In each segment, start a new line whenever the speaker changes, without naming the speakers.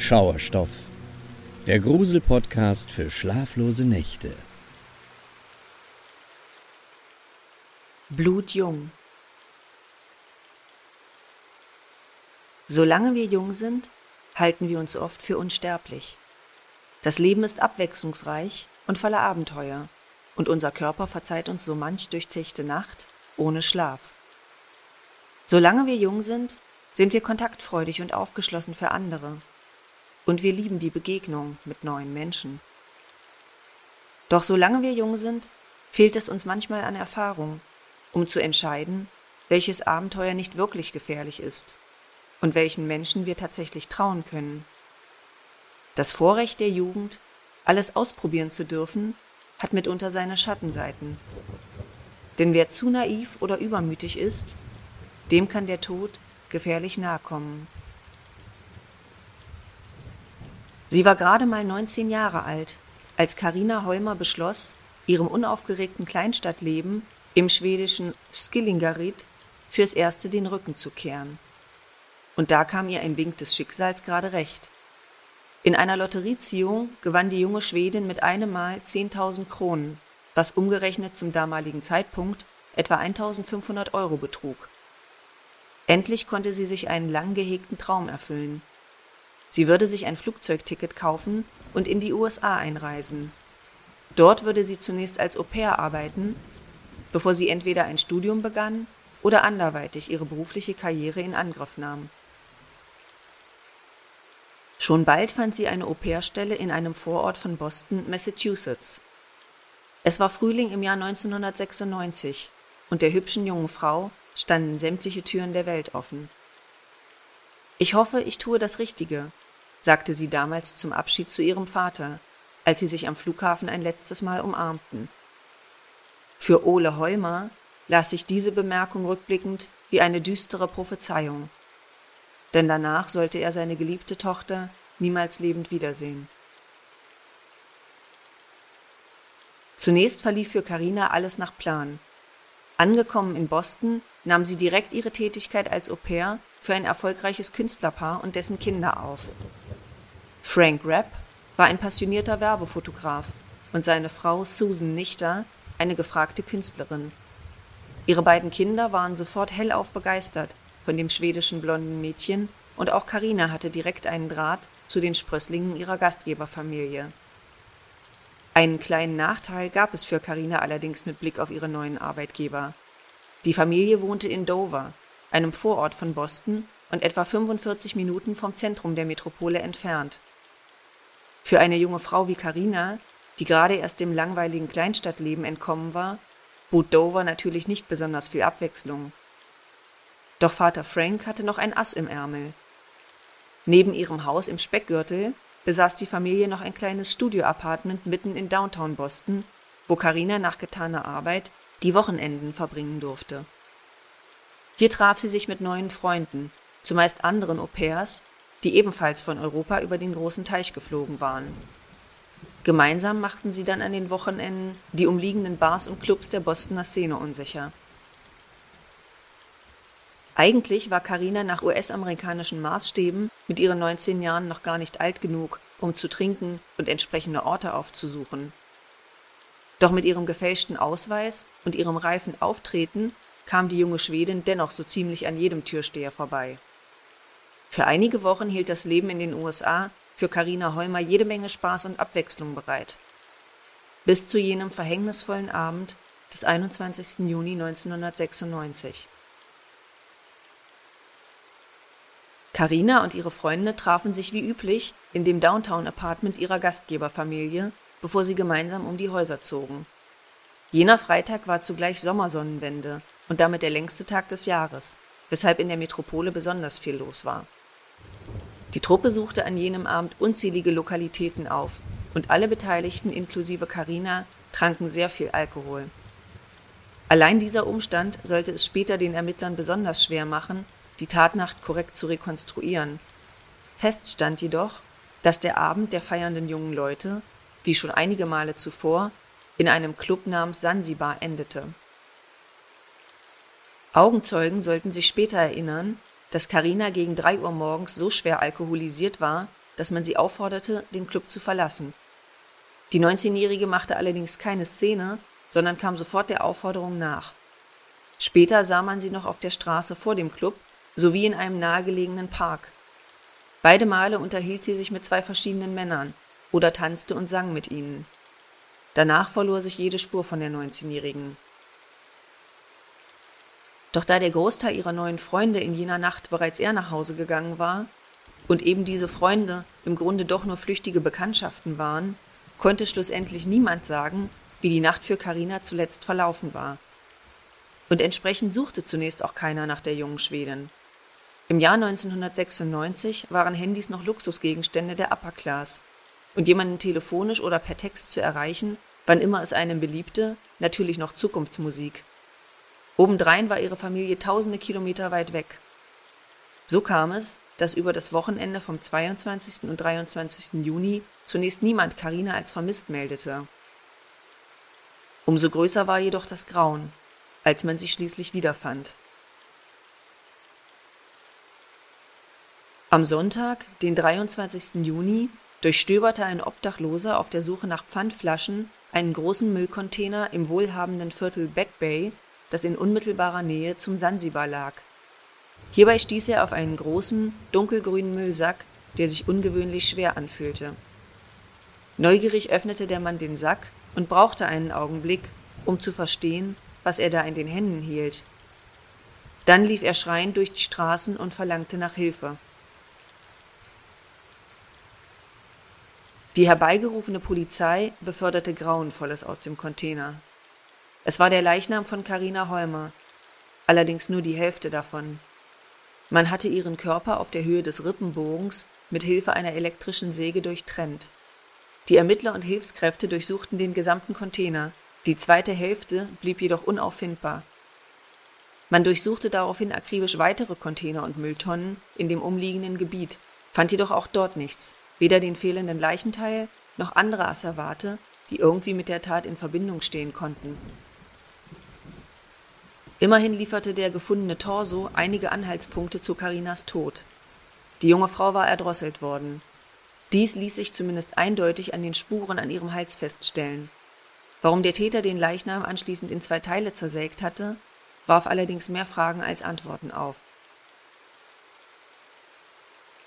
Schauerstoff, der Grusel-Podcast für schlaflose Nächte.
Blutjung. Solange wir jung sind, halten wir uns oft für unsterblich. Das Leben ist abwechslungsreich und voller Abenteuer, und unser Körper verzeiht uns so manch durchzechte Nacht ohne Schlaf. Solange wir jung sind, sind wir kontaktfreudig und aufgeschlossen für andere. Und wir lieben die Begegnung mit neuen Menschen. Doch solange wir jung sind, fehlt es uns manchmal an Erfahrung, um zu entscheiden, welches Abenteuer nicht wirklich gefährlich ist und welchen Menschen wir tatsächlich trauen können. Das Vorrecht der Jugend, alles ausprobieren zu dürfen, hat mitunter seine Schattenseiten. Denn wer zu naiv oder übermütig ist, dem kann der Tod gefährlich nahe kommen. Sie war gerade mal 19 Jahre alt, als Karina Holmer beschloss, ihrem unaufgeregten Kleinstadtleben im schwedischen Skillingarid fürs Erste den Rücken zu kehren. Und da kam ihr ein Wink des Schicksals gerade recht. In einer Lotterieziehung gewann die junge Schwedin mit einem Mal 10.000 Kronen, was umgerechnet zum damaligen Zeitpunkt etwa 1.500 Euro betrug. Endlich konnte sie sich einen lang gehegten Traum erfüllen. Sie würde sich ein Flugzeugticket kaufen und in die USA einreisen. Dort würde sie zunächst als Au pair arbeiten, bevor sie entweder ein Studium begann oder anderweitig ihre berufliche Karriere in Angriff nahm. Schon bald fand sie eine Au-pair-Stelle in einem Vorort von Boston, Massachusetts. Es war Frühling im Jahr 1996 und der hübschen jungen Frau standen sämtliche Türen der Welt offen. Ich hoffe, ich tue das Richtige, sagte sie damals zum Abschied zu ihrem Vater, als sie sich am Flughafen ein letztes Mal umarmten. Für Ole Holmer las sich diese Bemerkung rückblickend wie eine düstere Prophezeiung denn danach sollte er seine geliebte Tochter niemals lebend wiedersehen. Zunächst verlief für Karina alles nach Plan. Angekommen in Boston nahm sie direkt ihre Tätigkeit als Au pair für ein erfolgreiches Künstlerpaar und dessen Kinder auf. Frank Rapp war ein passionierter Werbefotograf und seine Frau Susan Nichter eine gefragte Künstlerin. Ihre beiden Kinder waren sofort hellauf begeistert von dem schwedischen blonden Mädchen, und auch Karina hatte direkt einen Draht zu den Sprösslingen ihrer Gastgeberfamilie. Einen kleinen Nachteil gab es für Karina allerdings mit Blick auf ihre neuen Arbeitgeber. Die Familie wohnte in Dover, einem Vorort von Boston und etwa 45 Minuten vom Zentrum der Metropole entfernt. Für eine junge Frau wie Karina, die gerade erst dem langweiligen Kleinstadtleben entkommen war, bot Dover natürlich nicht besonders viel Abwechslung. Doch Vater Frank hatte noch ein Ass im Ärmel. Neben ihrem Haus im Speckgürtel besaß die Familie noch ein kleines Studio-Apartment mitten in Downtown Boston, wo Karina nach getaner Arbeit die Wochenenden verbringen durfte. Hier traf sie sich mit neuen Freunden, zumeist anderen Au-pairs, die ebenfalls von Europa über den großen Teich geflogen waren. Gemeinsam machten sie dann an den Wochenenden die umliegenden Bars und Clubs der Bostoner Szene unsicher. Eigentlich war Karina nach US-amerikanischen Maßstäben mit ihren 19 Jahren noch gar nicht alt genug, um zu trinken und entsprechende Orte aufzusuchen. Doch mit ihrem gefälschten Ausweis und ihrem reifen Auftreten kam die junge Schwedin dennoch so ziemlich an jedem Türsteher vorbei. Für einige Wochen hielt das Leben in den USA für Karina Holmer jede Menge Spaß und Abwechslung bereit. Bis zu jenem verhängnisvollen Abend des 21. Juni 1996. Karina und ihre Freunde trafen sich wie üblich in dem Downtown-Apartment ihrer Gastgeberfamilie, bevor sie gemeinsam um die Häuser zogen. Jener Freitag war zugleich Sommersonnenwende und damit der längste Tag des Jahres, weshalb in der Metropole besonders viel los war. Die Truppe suchte an jenem Abend unzählige Lokalitäten auf und alle Beteiligten inklusive Karina tranken sehr viel Alkohol. Allein dieser Umstand sollte es später den Ermittlern besonders schwer machen, die Tatnacht korrekt zu rekonstruieren. Fest stand jedoch, dass der Abend der feiernden jungen Leute, wie schon einige Male zuvor, in einem Club namens Sansibar endete. Augenzeugen sollten sich später erinnern, dass Karina gegen drei Uhr morgens so schwer alkoholisiert war, dass man sie aufforderte, den Club zu verlassen. Die 19-Jährige machte allerdings keine Szene, sondern kam sofort der Aufforderung nach. Später sah man sie noch auf der Straße vor dem Club sowie in einem nahegelegenen Park. Beide Male unterhielt sie sich mit zwei verschiedenen Männern oder tanzte und sang mit ihnen. Danach verlor sich jede Spur von der 19-Jährigen. Doch da der Großteil ihrer neuen Freunde in jener Nacht bereits eher nach Hause gegangen war und eben diese Freunde im Grunde doch nur flüchtige Bekanntschaften waren, konnte schlussendlich niemand sagen, wie die Nacht für Karina zuletzt verlaufen war. Und entsprechend suchte zunächst auch keiner nach der jungen Schwedin. Im Jahr 1996 waren Handys noch Luxusgegenstände der Upper Class und jemanden telefonisch oder per Text zu erreichen, wann immer es einem beliebte, natürlich noch Zukunftsmusik. Obendrein war ihre Familie tausende Kilometer weit weg. So kam es, dass über das Wochenende vom 22. und 23. Juni zunächst niemand Karina als vermisst meldete. Umso größer war jedoch das Grauen, als man sie schließlich wiederfand. Am Sonntag, den 23. Juni, durchstöberte ein Obdachloser auf der Suche nach Pfandflaschen einen großen Müllcontainer im wohlhabenden Viertel Back Bay, das in unmittelbarer Nähe zum Sansibar lag. Hierbei stieß er auf einen großen, dunkelgrünen Müllsack, der sich ungewöhnlich schwer anfühlte. Neugierig öffnete der Mann den Sack und brauchte einen Augenblick, um zu verstehen, was er da in den Händen hielt. Dann lief er schreiend durch die Straßen und verlangte nach Hilfe. Die herbeigerufene Polizei beförderte Grauenvolles aus dem Container. Es war der Leichnam von Karina Holmer, allerdings nur die Hälfte davon. Man hatte ihren Körper auf der Höhe des Rippenbogens mit Hilfe einer elektrischen Säge durchtrennt. Die Ermittler und Hilfskräfte durchsuchten den gesamten Container, die zweite Hälfte blieb jedoch unauffindbar. Man durchsuchte daraufhin akribisch weitere Container und Mülltonnen in dem umliegenden Gebiet, fand jedoch auch dort nichts weder den fehlenden Leichenteil noch andere Asservate, die irgendwie mit der Tat in Verbindung stehen konnten. Immerhin lieferte der gefundene Torso einige Anhaltspunkte zu Karinas Tod. Die junge Frau war erdrosselt worden. Dies ließ sich zumindest eindeutig an den Spuren an ihrem Hals feststellen. Warum der Täter den Leichnam anschließend in zwei Teile zersägt hatte, warf allerdings mehr Fragen als Antworten auf.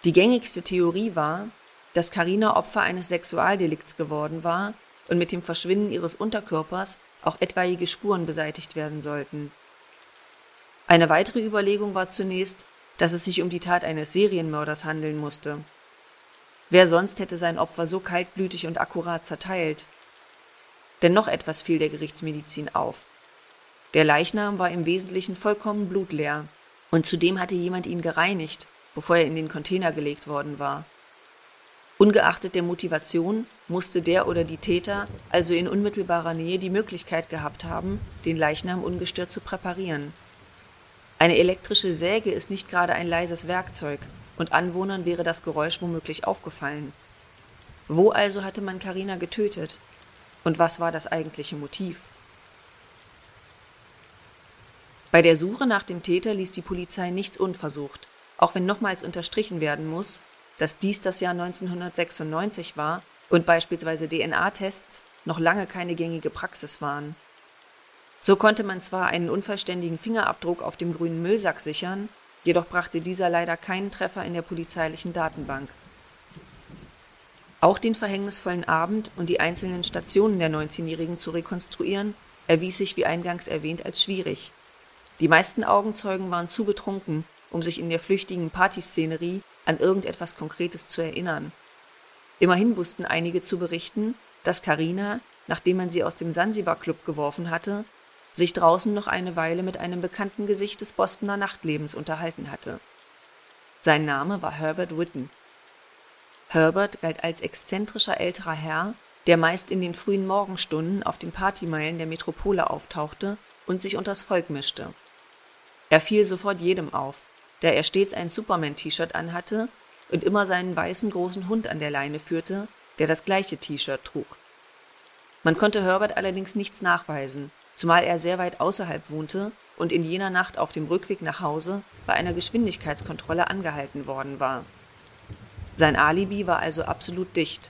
Die gängigste Theorie war, dass Karina Opfer eines Sexualdelikts geworden war und mit dem Verschwinden ihres Unterkörpers auch etwaige Spuren beseitigt werden sollten. Eine weitere Überlegung war zunächst, dass es sich um die Tat eines Serienmörders handeln musste. Wer sonst hätte sein Opfer so kaltblütig und akkurat zerteilt? Denn noch etwas fiel der Gerichtsmedizin auf. Der Leichnam war im Wesentlichen vollkommen blutleer, und zudem hatte jemand ihn gereinigt, bevor er in den Container gelegt worden war. Ungeachtet der Motivation musste der oder die Täter also in unmittelbarer Nähe die Möglichkeit gehabt haben, den Leichnam ungestört zu präparieren. Eine elektrische Säge ist nicht gerade ein leises Werkzeug, und Anwohnern wäre das Geräusch womöglich aufgefallen. Wo also hatte man Karina getötet? Und was war das eigentliche Motiv? Bei der Suche nach dem Täter ließ die Polizei nichts unversucht, auch wenn nochmals unterstrichen werden muss, dass dies das Jahr 1996 war und beispielsweise DNA-Tests noch lange keine gängige Praxis waren. So konnte man zwar einen unvollständigen Fingerabdruck auf dem grünen Müllsack sichern, jedoch brachte dieser leider keinen Treffer in der polizeilichen Datenbank. Auch den verhängnisvollen Abend und die einzelnen Stationen der 19-Jährigen zu rekonstruieren, erwies sich wie eingangs erwähnt als schwierig. Die meisten Augenzeugen waren zu betrunken, um sich in der flüchtigen Partyszenerie an irgendetwas Konkretes zu erinnern. Immerhin wussten einige zu berichten, dass Karina, nachdem man sie aus dem Sansibar-Club geworfen hatte, sich draußen noch eine Weile mit einem bekannten Gesicht des Bostoner Nachtlebens unterhalten hatte. Sein Name war Herbert Witten. Herbert galt als exzentrischer älterer Herr, der meist in den frühen Morgenstunden auf den Partymeilen der Metropole auftauchte und sich unters Volk mischte. Er fiel sofort jedem auf, da er stets ein Superman-T-Shirt anhatte und immer seinen weißen großen Hund an der Leine führte, der das gleiche T-Shirt trug. Man konnte Herbert allerdings nichts nachweisen, zumal er sehr weit außerhalb wohnte und in jener Nacht auf dem Rückweg nach Hause bei einer Geschwindigkeitskontrolle angehalten worden war. Sein Alibi war also absolut dicht.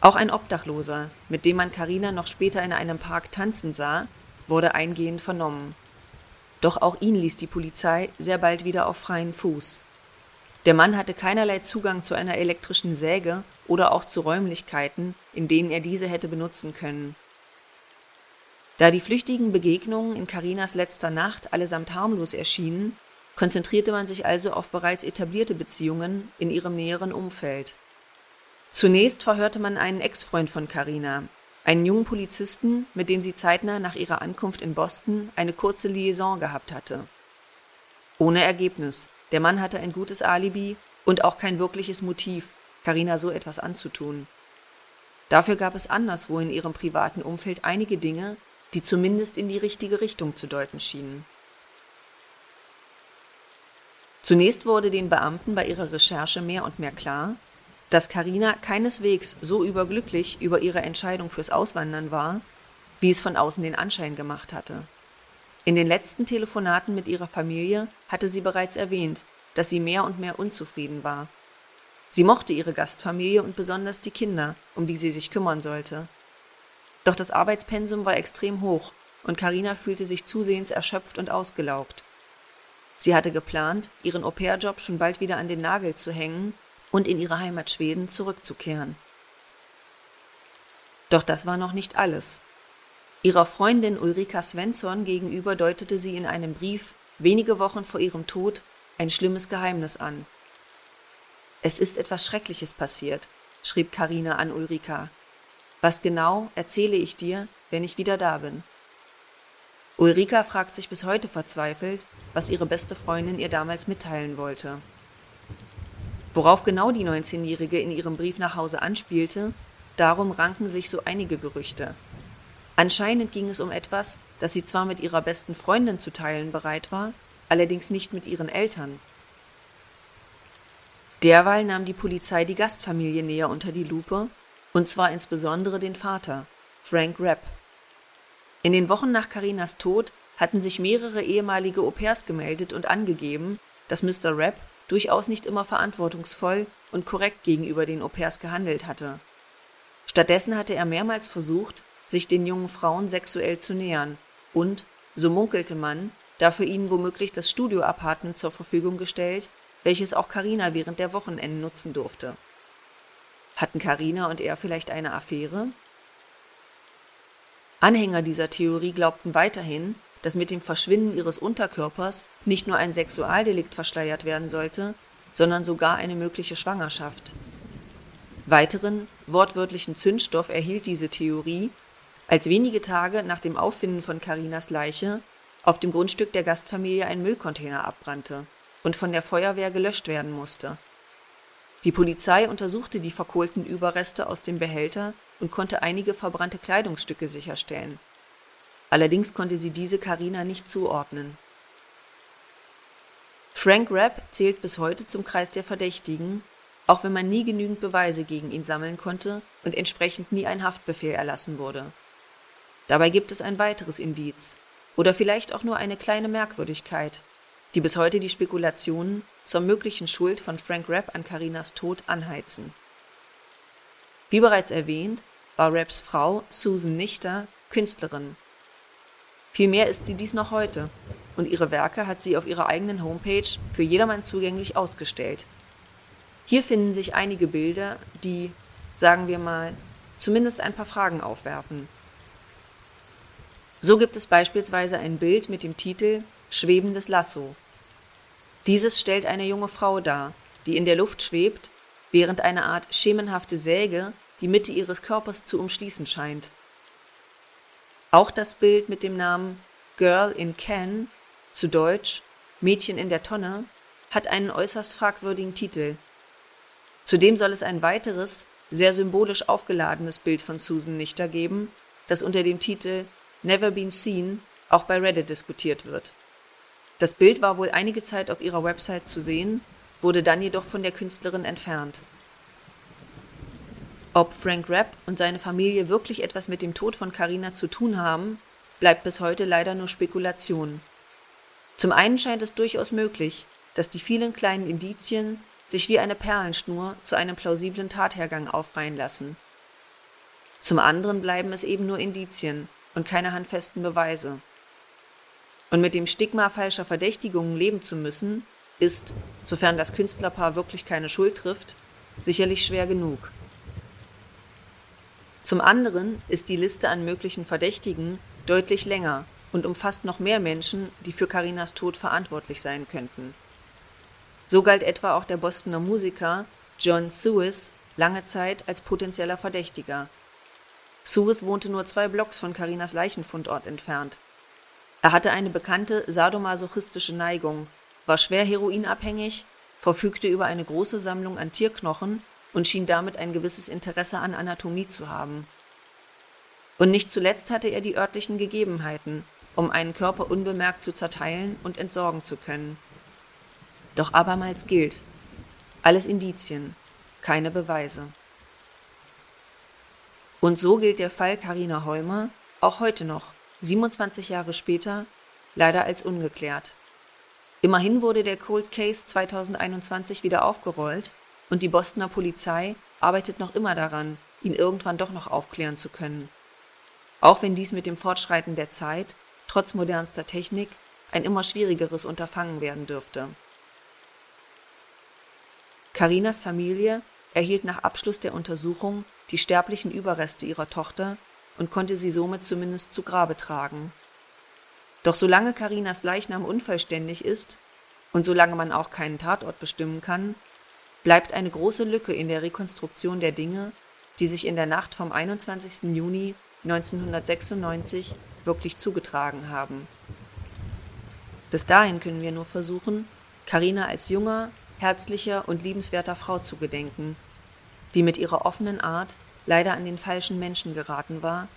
Auch ein Obdachloser, mit dem man Karina noch später in einem Park tanzen sah, wurde eingehend vernommen. Doch auch ihn ließ die Polizei sehr bald wieder auf freien Fuß. Der Mann hatte keinerlei Zugang zu einer elektrischen Säge oder auch zu Räumlichkeiten, in denen er diese hätte benutzen können. Da die flüchtigen Begegnungen in Karinas letzter Nacht allesamt harmlos erschienen, konzentrierte man sich also auf bereits etablierte Beziehungen in ihrem näheren Umfeld. Zunächst verhörte man einen Ex-Freund von Karina, einen jungen Polizisten, mit dem sie zeitnah nach ihrer Ankunft in Boston eine kurze Liaison gehabt hatte. Ohne Ergebnis. Der Mann hatte ein gutes Alibi und auch kein wirkliches Motiv, Karina so etwas anzutun. Dafür gab es anderswo in ihrem privaten Umfeld einige Dinge, die zumindest in die richtige Richtung zu deuten schienen. Zunächst wurde den Beamten bei ihrer Recherche mehr und mehr klar, dass Karina keineswegs so überglücklich über ihre Entscheidung fürs Auswandern war, wie es von außen den Anschein gemacht hatte. In den letzten Telefonaten mit ihrer Familie hatte sie bereits erwähnt, dass sie mehr und mehr unzufrieden war. Sie mochte ihre Gastfamilie und besonders die Kinder, um die sie sich kümmern sollte. Doch das Arbeitspensum war extrem hoch und Karina fühlte sich zusehends erschöpft und ausgelaugt. Sie hatte geplant, ihren Au-pair-Job schon bald wieder an den Nagel zu hängen und in ihre Heimat Schweden zurückzukehren. Doch das war noch nicht alles. Ihrer Freundin Ulrika Svensson gegenüber deutete sie in einem Brief wenige Wochen vor ihrem Tod ein schlimmes Geheimnis an. Es ist etwas Schreckliches passiert, schrieb Karina an Ulrika. Was genau erzähle ich dir, wenn ich wieder da bin? Ulrika fragt sich bis heute verzweifelt, was ihre beste Freundin ihr damals mitteilen wollte. Worauf genau die 19-Jährige in ihrem Brief nach Hause anspielte, darum ranken sich so einige Gerüchte. Anscheinend ging es um etwas, das sie zwar mit ihrer besten Freundin zu teilen bereit war, allerdings nicht mit ihren Eltern. Derweil nahm die Polizei die Gastfamilie näher unter die Lupe und zwar insbesondere den Vater, Frank Rapp. In den Wochen nach Karinas Tod hatten sich mehrere ehemalige Au-pairs gemeldet und angegeben, dass Mr. Rapp durchaus nicht immer verantwortungsvoll und korrekt gegenüber den Au-pairs gehandelt hatte. Stattdessen hatte er mehrmals versucht, sich den jungen Frauen sexuell zu nähern und, so munkelte man, dafür ihnen womöglich das Studioapartment zur Verfügung gestellt, welches auch Karina während der Wochenenden nutzen durfte. Hatten Karina und er vielleicht eine Affäre? Anhänger dieser Theorie glaubten weiterhin, dass mit dem Verschwinden ihres Unterkörpers nicht nur ein Sexualdelikt verschleiert werden sollte, sondern sogar eine mögliche Schwangerschaft. Weiteren, wortwörtlichen Zündstoff erhielt diese Theorie, als wenige Tage nach dem Auffinden von Karinas Leiche auf dem Grundstück der Gastfamilie ein Müllcontainer abbrannte und von der Feuerwehr gelöscht werden musste die Polizei untersuchte die verkohlten Überreste aus dem Behälter und konnte einige verbrannte Kleidungsstücke sicherstellen. Allerdings konnte sie diese Karina nicht zuordnen. Frank Rapp zählt bis heute zum Kreis der Verdächtigen, auch wenn man nie genügend Beweise gegen ihn sammeln konnte und entsprechend nie ein Haftbefehl erlassen wurde. Dabei gibt es ein weiteres Indiz oder vielleicht auch nur eine kleine Merkwürdigkeit, die bis heute die Spekulationen zur möglichen Schuld von Frank Rapp an Karinas Tod anheizen. Wie bereits erwähnt, war Rapps Frau Susan Nichter Künstlerin. Vielmehr ist sie dies noch heute und ihre Werke hat sie auf ihrer eigenen Homepage für jedermann zugänglich ausgestellt. Hier finden sich einige Bilder, die, sagen wir mal, zumindest ein paar Fragen aufwerfen. So gibt es beispielsweise ein Bild mit dem Titel Schwebendes Lasso dieses stellt eine junge Frau dar, die in der Luft schwebt, während eine Art schemenhafte Säge die Mitte ihres Körpers zu umschließen scheint. Auch das Bild mit dem Namen Girl in Can, zu Deutsch Mädchen in der Tonne, hat einen äußerst fragwürdigen Titel. Zudem soll es ein weiteres, sehr symbolisch aufgeladenes Bild von Susan Nichter geben, das unter dem Titel Never Been Seen auch bei Reddit diskutiert wird. Das Bild war wohl einige Zeit auf ihrer Website zu sehen, wurde dann jedoch von der Künstlerin entfernt. Ob Frank Rapp und seine Familie wirklich etwas mit dem Tod von Carina zu tun haben, bleibt bis heute leider nur Spekulation. Zum einen scheint es durchaus möglich, dass die vielen kleinen Indizien, sich wie eine Perlenschnur zu einem plausiblen Tathergang aufreihen lassen. Zum anderen bleiben es eben nur Indizien und keine handfesten Beweise. Und mit dem Stigma falscher Verdächtigungen leben zu müssen, ist, sofern das Künstlerpaar wirklich keine Schuld trifft, sicherlich schwer genug. Zum anderen ist die Liste an möglichen Verdächtigen deutlich länger und umfasst noch mehr Menschen, die für Karinas Tod verantwortlich sein könnten. So galt etwa auch der Bostoner Musiker John Suez lange Zeit als potenzieller Verdächtiger. Suez wohnte nur zwei Blocks von Karinas Leichenfundort entfernt. Er hatte eine bekannte sadomasochistische Neigung, war schwer heroinabhängig, verfügte über eine große Sammlung an Tierknochen und schien damit ein gewisses Interesse an Anatomie zu haben. Und nicht zuletzt hatte er die örtlichen Gegebenheiten, um einen Körper unbemerkt zu zerteilen und entsorgen zu können. Doch abermals gilt, alles Indizien, keine Beweise. Und so gilt der Fall Karina Holmer auch heute noch, 27 Jahre später, leider als ungeklärt. Immerhin wurde der Cold Case 2021 wieder aufgerollt und die Bostoner Polizei arbeitet noch immer daran, ihn irgendwann doch noch aufklären zu können. Auch wenn dies mit dem Fortschreiten der Zeit, trotz modernster Technik, ein immer schwierigeres Unterfangen werden dürfte. Karinas Familie erhielt nach Abschluss der Untersuchung die sterblichen Überreste ihrer Tochter und konnte sie somit zumindest zu Grabe tragen. Doch solange Karinas Leichnam unvollständig ist und solange man auch keinen Tatort bestimmen kann, bleibt eine große Lücke in der Rekonstruktion der Dinge, die sich in der Nacht vom 21. Juni 1996 wirklich zugetragen haben. Bis dahin können wir nur versuchen, Karina als junger, herzlicher und liebenswerter Frau zu gedenken, die mit ihrer offenen Art leider an den falschen Menschen geraten war,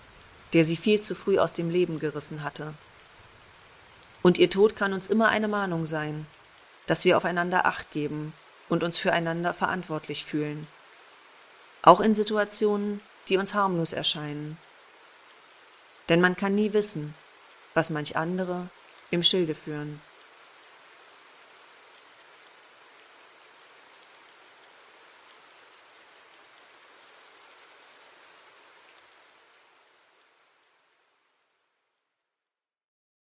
der sie viel zu früh aus dem Leben gerissen hatte. Und ihr Tod kann uns immer eine Mahnung sein, dass wir aufeinander acht geben und uns füreinander verantwortlich fühlen. Auch in Situationen, die uns harmlos erscheinen. Denn man kann nie wissen, was manch andere im Schilde führen.